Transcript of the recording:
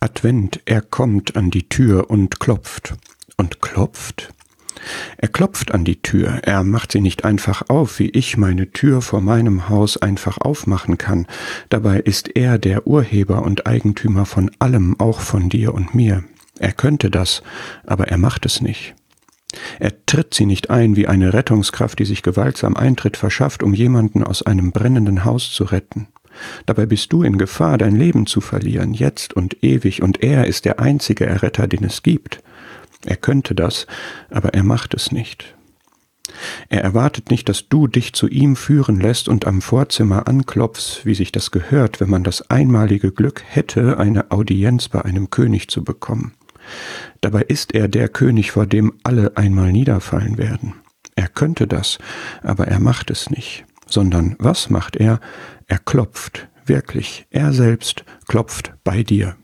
Advent, er kommt an die Tür und klopft. Und klopft? Er klopft an die Tür, er macht sie nicht einfach auf, wie ich meine Tür vor meinem Haus einfach aufmachen kann. Dabei ist er der Urheber und Eigentümer von allem, auch von dir und mir. Er könnte das, aber er macht es nicht. Er tritt sie nicht ein wie eine Rettungskraft, die sich gewaltsam Eintritt verschafft, um jemanden aus einem brennenden Haus zu retten. Dabei bist du in Gefahr, dein Leben zu verlieren, jetzt und ewig, und er ist der einzige Erretter, den es gibt. Er könnte das, aber er macht es nicht. Er erwartet nicht, dass du dich zu ihm führen lässt und am Vorzimmer anklopfst, wie sich das gehört, wenn man das einmalige Glück hätte, eine Audienz bei einem König zu bekommen. Dabei ist er der König, vor dem alle einmal niederfallen werden. Er könnte das, aber er macht es nicht, sondern was macht er? Er klopft, wirklich, er selbst klopft bei dir.